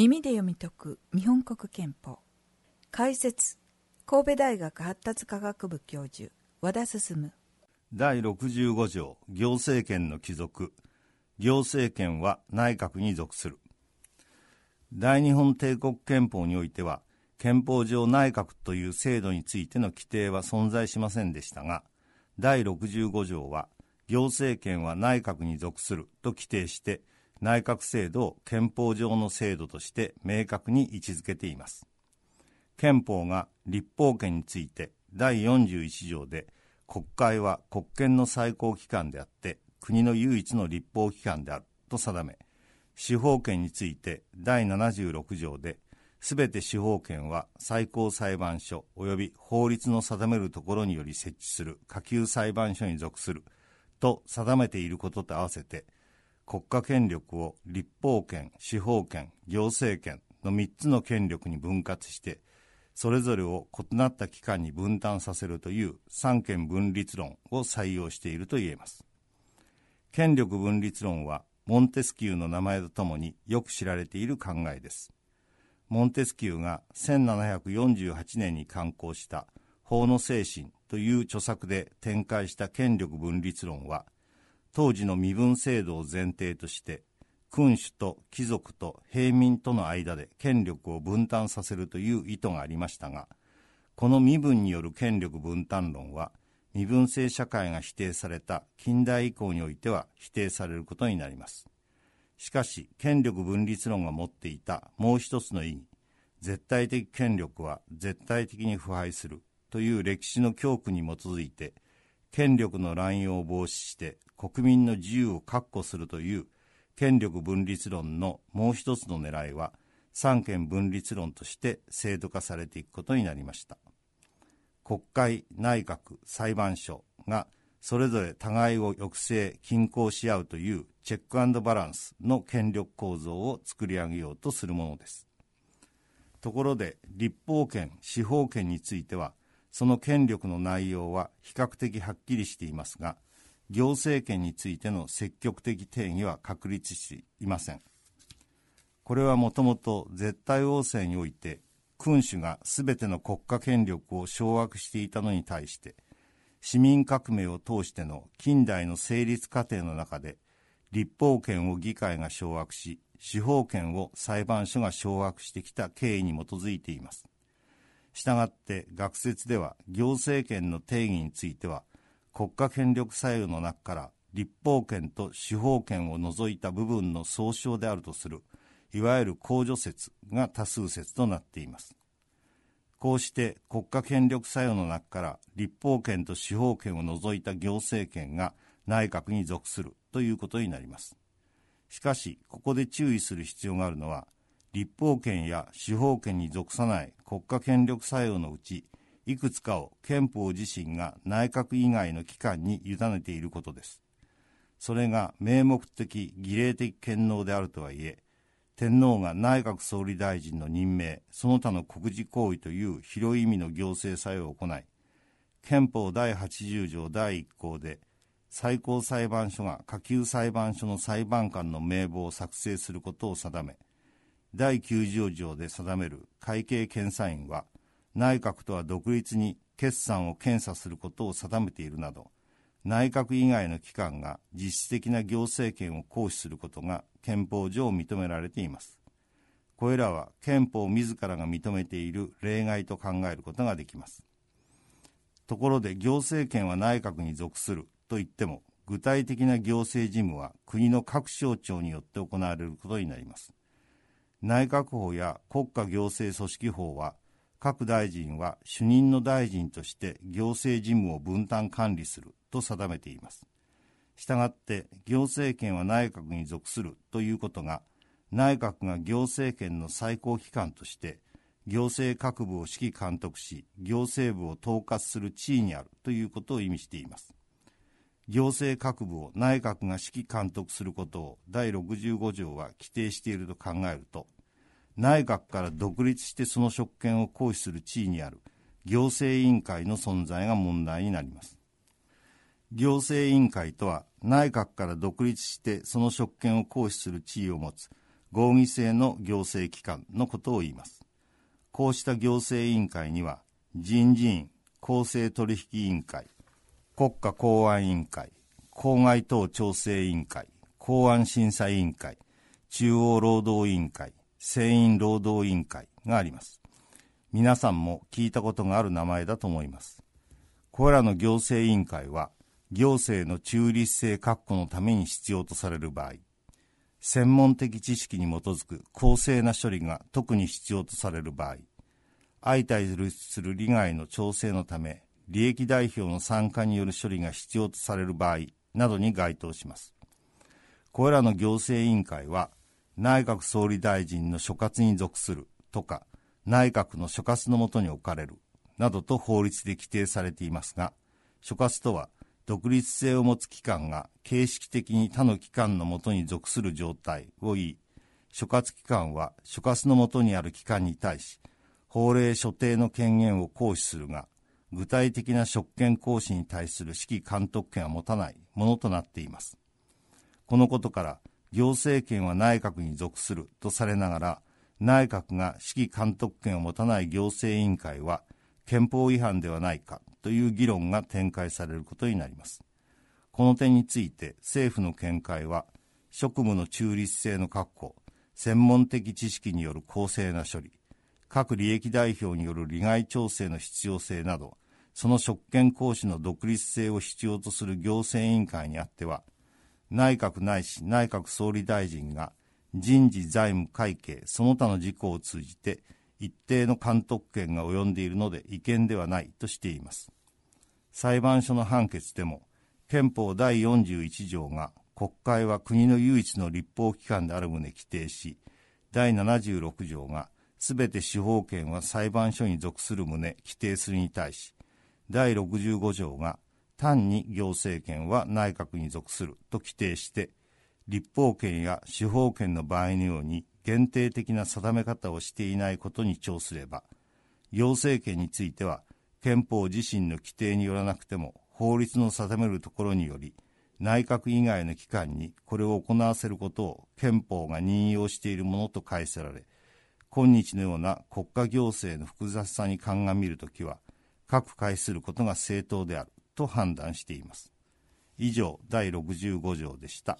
耳で読み解く日本国憲法。解説神戸大学発達科学部教授和田進。第65条行政権の帰属。行政権は内閣に属する。大日本帝国憲法においては憲法上内閣という制度についての規定は存在しませんでしたが第65条は行政権は内閣に属すると規定して内閣制度を憲法上の制度として明確に位置づけています。憲法が立法権について第41条で国会は国権の最高機関であって国の唯一の立法機関であると定め司法権について第76条ですべて司法権は最高裁判所及び法律の定めるところにより設置する下級裁判所に属すると定めていることと合わせて国家権力を立法権、司法権、行政権の3つの権力に分割してそれぞれを異なった機関に分担させるという三権分立論を採用していると言えます。権力分立論はモンテスキューの名前とともによく知られている考えです。モンテスキューが1748年に刊行した法の精神という著作で展開した権力分立論は当時の身分制度を前提として君主と貴族と平民との間で権力を分担させるという意図がありましたがこの身分による権力分担論は身分制社会が否定された近代以降においては否定されることになります。しかし権力分立論が持っていたもう一つの意義絶対的権力は絶対的に腐敗するという歴史の教訓に基づいて権力の乱用を防止して国民の自由を確保するという権力分立論のもう一つの狙いは三権分立論として制度化されていくことになりました。国会内閣裁判所がそれぞれ互いを抑制均衡し合うというチェックバランスの権力構造を作り上げようとするものです。ところで立法権司法権についてはその権力の内容は比較的はっきりしていますが行政権についての積極的定義は確立していません。これはもともと絶対王政において君主が全ての国家権力を掌握していたのに対して市民革命を通しての近代の成立過程の中で立法権を議会が掌握し司法権を裁判所が掌握してきた経緯に基づいています。したがって学説では行政権の定義については国家権力作用の中から立法権と司法権を除いた部分の総称であるとするいわゆる公助説が多数説となっています。こうして国家権力作用の中から立法権と司法権を除いた行政権が内閣に属するということになります。しかしここで注意する必要があるのは立法権や司法権に属さない国家権力作用のうちいくつかを憲法自身が内閣以外の機関に委ねていることです。それが名目的儀礼的権能であるとはいえ天皇が内閣総理大臣の任命その他の国事行為という広い意味の行政作用を行い憲法第80条第1項で最高裁判所が下級裁判所の裁判官の名簿を作成することを定め第90条で定める会計検査院は内閣とは独立に決算を検査することを定めているなど内閣以外の機関が実質的な行政権を行使することが憲法上認められています。これらは憲法自らが認めている例外と考えることができます。ところで行政権は内閣に属するといっても具体的な行政事務は国の各省庁によって行われることになります。内閣法や国家行政組織法は各大臣は主任の大臣として行政事務を分担管理すると定めています。したがって行政権は内閣に属するということが内閣が行政権の最高機関として行政各部を指揮監督し行政部を統括する地位にあるということを意味しています。行政各部を内閣が指揮監督することを第65条は規定していると考えると内閣から独立してその職権を行使する地位にある行政委員会の存在が問題になります行政委員会とは内閣から独立してその職権を行使する地位を持つ合議制の行政機関のことを言います。こうした行政委員会には、人事院、公正取引委員会、国家公安委員会、公害等調整委員会、公安審査委員会、中央労働委員会、船員労働委員会があります。皆さんも聞いたことがある名前だと思います。これらの行政委員会は、行政の中立性確保のために必要とされる場合、専門的知識に基づく公正な処理が特に必要とされる場合、相対する利害の調整のため、利益代表の参加による処理が必要とされる場合などに該当します。これらの行政委員会は、内閣総理大臣の所轄に属するとか、内閣の所轄のもとに置かれるなどと法律で規定されていますが、所轄とは独立性を持つ機関が形式的に他の機関のもとに属する状態を言い、所轄機関は所轄のもとにある機関に対し、法令所定の権限を行使するが、具体的な職権行使に対する指揮監督権は持たないものとなっています。このことから、行政権は内閣に属するとされながら、内閣が指揮監督権を持たない行政委員会は、憲法違反ではないかという議論が展開されることになります。この点について政府の見解は、職務の中立性の確保、専門的知識による公正な処理、各利益代表による利害調整の必要性など、その職権行使の独立性を必要とする行政委員会にあっては、内閣ないし内閣総理大臣が人事財務会計その他の事項を通じて一定の監督権が及んでいるので違憲ではないとしています。裁判所の判決でも、憲法第41条が国会は国の唯一の立法機関である旨規定し、第76条がすべて司法権は裁判所に属する旨規定するに対し、第65条が単に行政権は内閣に属すると規定して、立法権や司法権の場合のように限定的な定め方をしていないことに調すれば、行政権については憲法自身の規定によらなくても法律の定めるところにより、内閣以外の機関にこれを行わせることを憲法が任用しているものと解せられ、今日のような国家行政の複雑さに鑑みるときは、各解することが正当であると判断しています。以上、第65条でした。